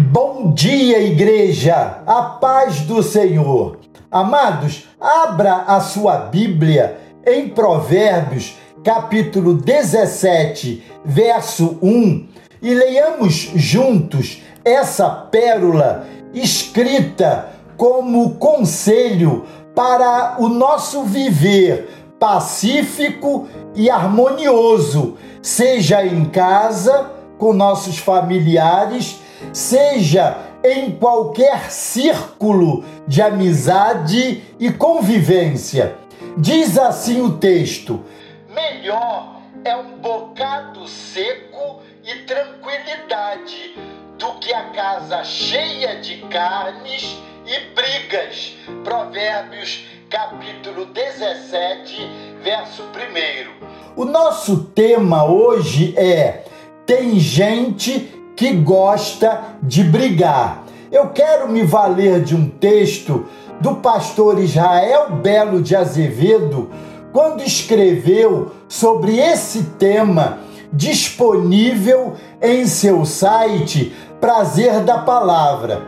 Bom dia, igreja! A paz do Senhor. Amados, abra a sua Bíblia em Provérbios, capítulo 17, verso 1, e leiamos juntos essa pérola escrita como conselho para o nosso viver pacífico e harmonioso, seja em casa, com nossos familiares, seja em qualquer círculo de amizade e convivência. Diz assim o texto: melhor é um bocado seco e tranquilidade do que a casa cheia de carnes e brigas. Provérbios capítulo 17, verso 1. O nosso tema hoje é tem gente que gosta de brigar. Eu quero me valer de um texto do pastor Israel Belo de Azevedo, quando escreveu sobre esse tema, disponível em seu site Prazer da Palavra.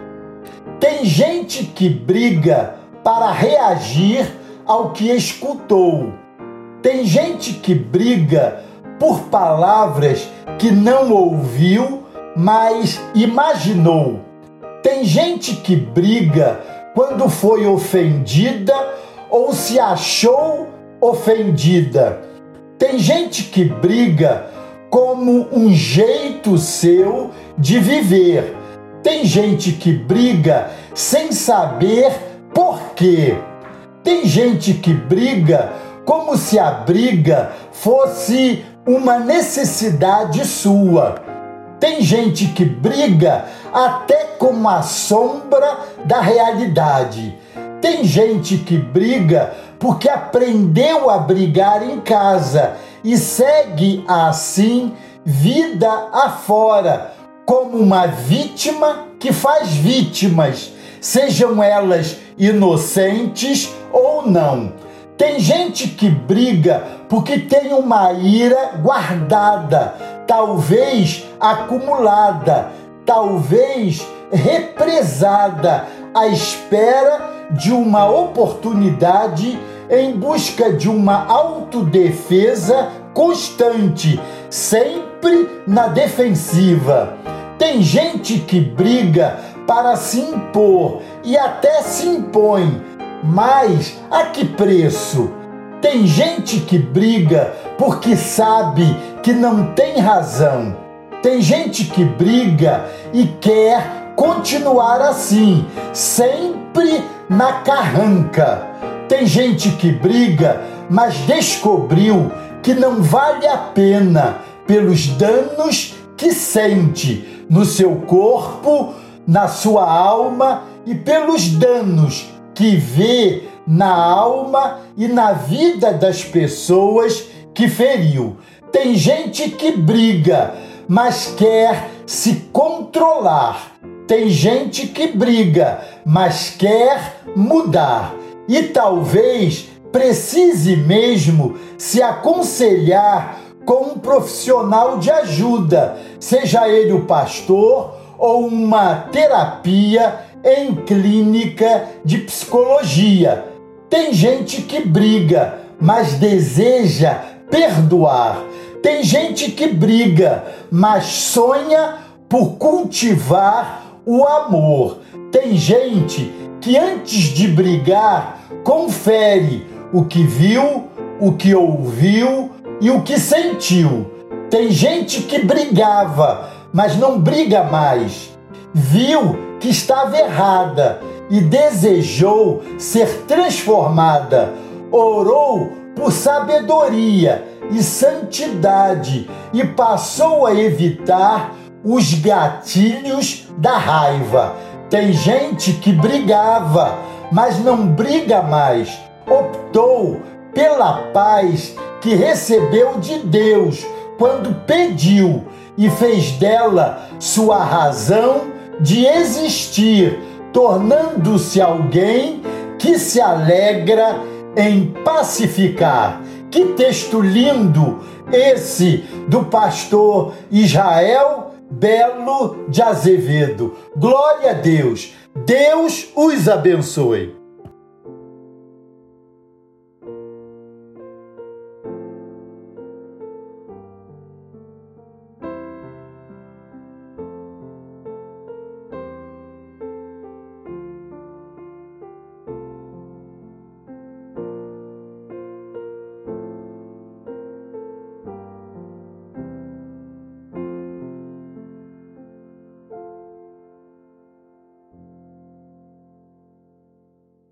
Tem gente que briga para reagir ao que escutou. Tem gente que briga por palavras que não ouviu, mas imaginou. Tem gente que briga quando foi ofendida ou se achou ofendida. Tem gente que briga como um jeito seu de viver. Tem gente que briga sem saber por quê. Tem gente que briga como se a briga fosse uma necessidade sua. Tem gente que briga até com a sombra da realidade. Tem gente que briga porque aprendeu a brigar em casa e segue assim vida afora, como uma vítima que faz vítimas, sejam elas inocentes ou não. Tem gente que briga porque tem uma ira guardada, talvez acumulada, talvez represada, à espera de uma oportunidade em busca de uma autodefesa constante, sempre na defensiva. Tem gente que briga para se impor e até se impõe mas a que preço? Tem gente que briga porque sabe que não tem razão. Tem gente que briga e quer continuar assim, sempre na carranca. Tem gente que briga, mas descobriu que não vale a pena pelos danos que sente no seu corpo, na sua alma e pelos danos que vê na alma e na vida das pessoas que feriu. Tem gente que briga, mas quer se controlar. Tem gente que briga, mas quer mudar. E talvez precise mesmo se aconselhar com um profissional de ajuda, seja ele o pastor ou uma terapia em clínica de psicologia. Tem gente que briga, mas deseja perdoar. Tem gente que briga, mas sonha por cultivar o amor. Tem gente que antes de brigar confere o que viu, o que ouviu e o que sentiu. Tem gente que brigava, mas não briga mais. Viu que estava errada e desejou ser transformada. Orou por sabedoria e santidade e passou a evitar os gatilhos da raiva. Tem gente que brigava, mas não briga mais. Optou pela paz que recebeu de Deus quando pediu e fez dela sua razão de existir, tornando-se alguém que se alegra em pacificar. Que texto lindo esse do pastor Israel Belo de Azevedo. Glória a Deus. Deus os abençoe.